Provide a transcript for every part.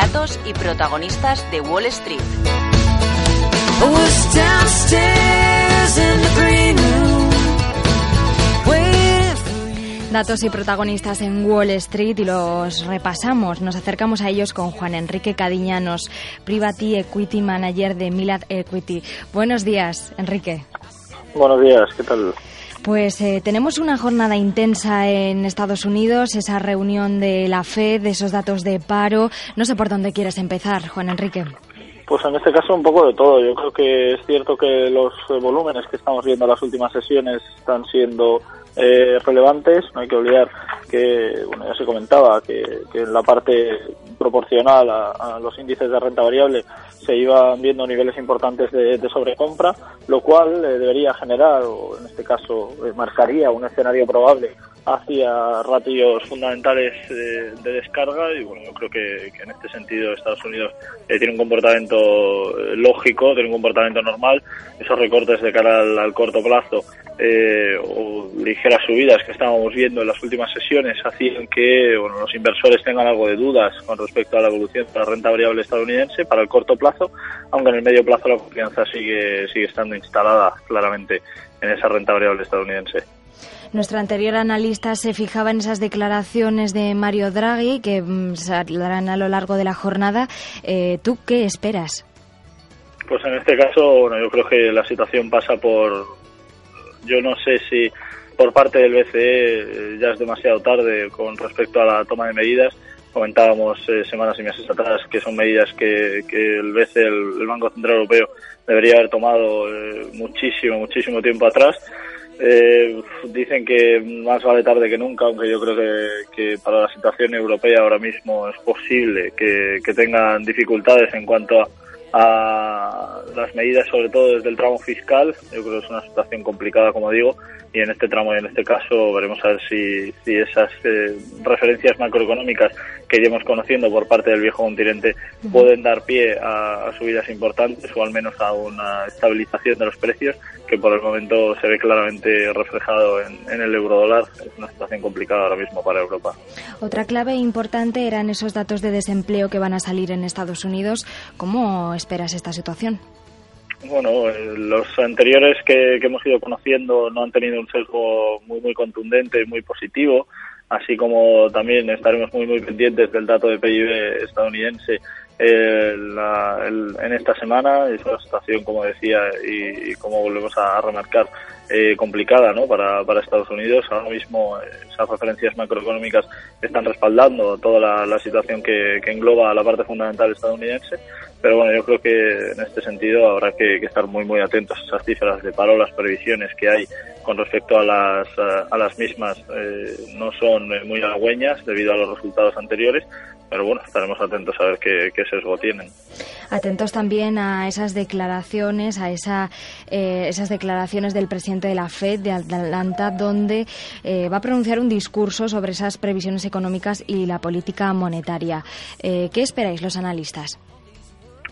Datos y protagonistas de Wall Street. Datos y protagonistas en Wall Street y los repasamos. Nos acercamos a ellos con Juan Enrique Cadiñanos, Private Equity Manager de Milad Equity. Buenos días, Enrique. Buenos días, ¿qué tal? Pues eh, tenemos una jornada intensa en Estados Unidos, esa reunión de la FED, de esos datos de paro. No sé por dónde quieres empezar, Juan Enrique. Pues en este caso un poco de todo. Yo creo que es cierto que los volúmenes que estamos viendo en las últimas sesiones están siendo eh, relevantes. No hay que olvidar que, bueno, ya se comentaba que, en la parte proporcional a, los índices de renta variable se iban viendo niveles importantes de, sobrecompra, lo cual eh, debería generar, o en este caso eh, marcaría un escenario probable hacia ratios fundamentales de, descarga y bueno yo creo que, en este sentido Estados Unidos tiene un comportamiento lógico tiene un comportamiento normal esos recortes de cara al corto plazo eh, o ligeras subidas que estábamos viendo en las últimas sesiones hacían que bueno, los inversores tengan algo de dudas con respecto a la evolución de la renta variable estadounidense para el corto plazo, aunque en el medio plazo la confianza sigue, sigue estando instalada claramente en esa renta variable estadounidense. Nuestro anterior analista se fijaba en esas declaraciones de Mario Draghi que mm, saldrán a lo largo de la jornada. Eh, ¿Tú qué esperas? Pues en este caso, bueno, yo creo que la situación pasa por yo no sé si por parte del BCE eh, ya es demasiado tarde con respecto a la toma de medidas. Comentábamos eh, semanas y meses atrás que son medidas que, el BCE, el, Banco Central Europeo, debería haber tomado muchísimo, muchísimo tiempo atrás. Dicen que más vale tarde que nunca, aunque yo creo que, para la situación europea ahora mismo es posible que tengan dificultades en cuanto a a las medidas, sobre todo desde el tramo fiscal. Yo creo que es una situación complicada, como digo, y en este tramo y en este caso veremos a ver si, si esas eh, referencias macroeconómicas que llevamos conociendo por parte del viejo continente pueden dar pie a, subidas importantes o al menos a una estabilización de los precios que por el momento se ve claramente reflejado en, en el eurodólar. Es una situación complicada ahora mismo para Europa. Otra clave importante eran esos datos de desempleo que van a salir en Estados Unidos. ¿Cómo esperas esta situación? Bueno, eh, los anteriores que, hemos ido conociendo no han tenido un sesgo muy muy contundente y muy positivo, así como también estaremos muy muy pendientes del dato de PIB estadounidense eh, en esta semana. Es una situación, como decía, y, como volvemos a, remarcar, eh, complicada ¿no? para, para Estados Unidos. Ahora mismo esas referencias macroeconómicas están respaldando toda la, situación que, que engloba la parte fundamental estadounidense pero bueno, yo creo que en este sentido habrá que, estar muy muy atentos a esas cifras de paro, las previsiones que hay con respecto a las, a, las mismas eh, no son eh, muy halagüeñas debido a los resultados anteriores, pero bueno, estaremos atentos a ver qué, qué sesgo tienen. Atentos también a esas declaraciones, a esa, eh, esas declaraciones del presidente de la FED de Atlanta, donde va a pronunciar un discurso sobre esas previsiones económicas y la política monetaria. ¿Qué esperáis los analistas?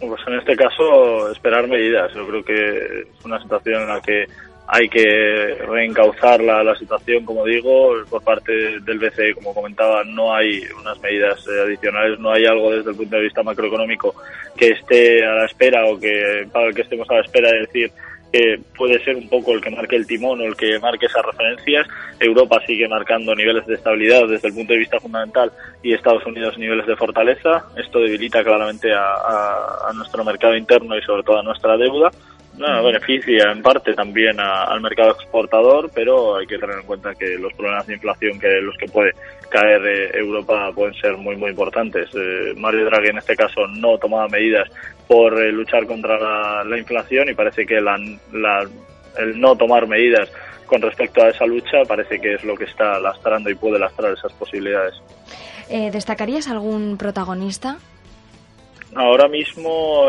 Pues en este caso, esperar medidas. Yo creo que es una situación en la que hay que reencauzar la, la situación, como digo, por parte del BCE, como comentaba, no hay unas medidas eh, adicionales, no hay algo desde el punto de vista macroeconómico que esté a la espera o que para el que estemos a la espera de decir que puede ser un poco el que marque el timón o el que marque esas referencias. Europa sigue marcando niveles de estabilidad desde el punto de vista fundamental y Estados Unidos niveles de fortaleza. Esto debilita claramente a, nuestro mercado interno y sobre todo a nuestra deuda. No, beneficia en parte también al mercado exportador, pero hay que tener en cuenta que los problemas de inflación que los que puede caer eh, Europa pueden ser muy muy importantes. Eh, Mario Draghi en este caso no tomaba medidas por eh, luchar contra la, inflación y parece que la, el no tomar medidas con respecto a esa lucha parece que es lo que está lastrando y puede lastrar esas posibilidades. ¿Destacarías algún protagonista? Ahora mismo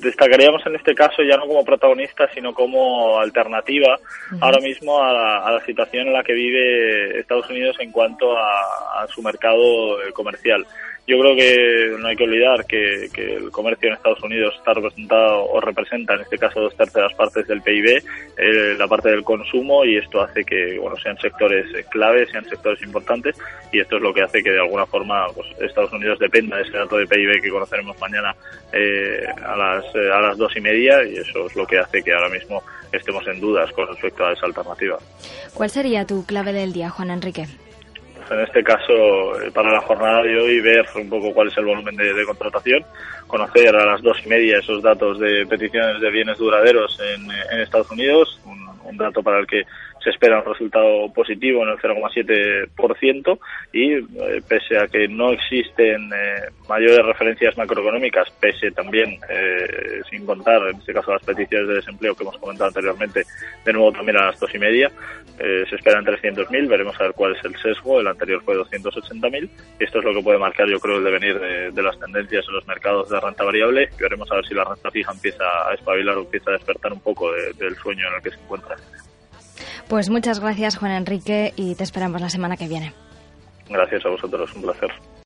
destacaríamos en este caso ya no como protagonista, sino como alternativa ahora mismo a la, situación en la que vive Estados Unidos en cuanto a su mercado eh, comercial. Yo creo que no hay que olvidar que, el comercio en Estados Unidos está representado o representa en este caso dos terceras partes del PIB, eh, la parte del consumo y esto hace que bueno sean sectores claves, sean sectores importantes y esto es lo que hace que de alguna forma pues, Estados Unidos dependa de ese dato de PIB que conoceremos mañana eh, a las eh, a las dos y media y eso es lo que hace que ahora mismo estemos en dudas con respecto a esa alternativa. ¿Cuál sería tu clave del día, Juan Enrique? En este caso, eh, para la jornada de hoy, ver un poco cuál es el volumen de, contratación, conocer a las dos y media esos datos de peticiones de bienes duraderos en, en Estados Unidos, un, un dato para el que se espera un resultado positivo en el 0,7% y eh, pese a que no existen eh, mayores referencias macroeconómicas, pese también, eh, sin contar en este caso las peticiones de desempleo que hemos comentado anteriormente, de nuevo también a las dos y media, se esperan 300.000, veremos a ver cuál es el sesgo, el anterior fue 280.000 y esto es lo que puede marcar yo creo el devenir de, las tendencias en los mercados de renta variable y veremos a ver si la renta fija empieza a espabilar o empieza a despertar un poco del sueño en el que se encuentra. Pues muchas gracias, Juan Enrique, y te esperamos la semana que viene. Gracias a vosotros, un placer.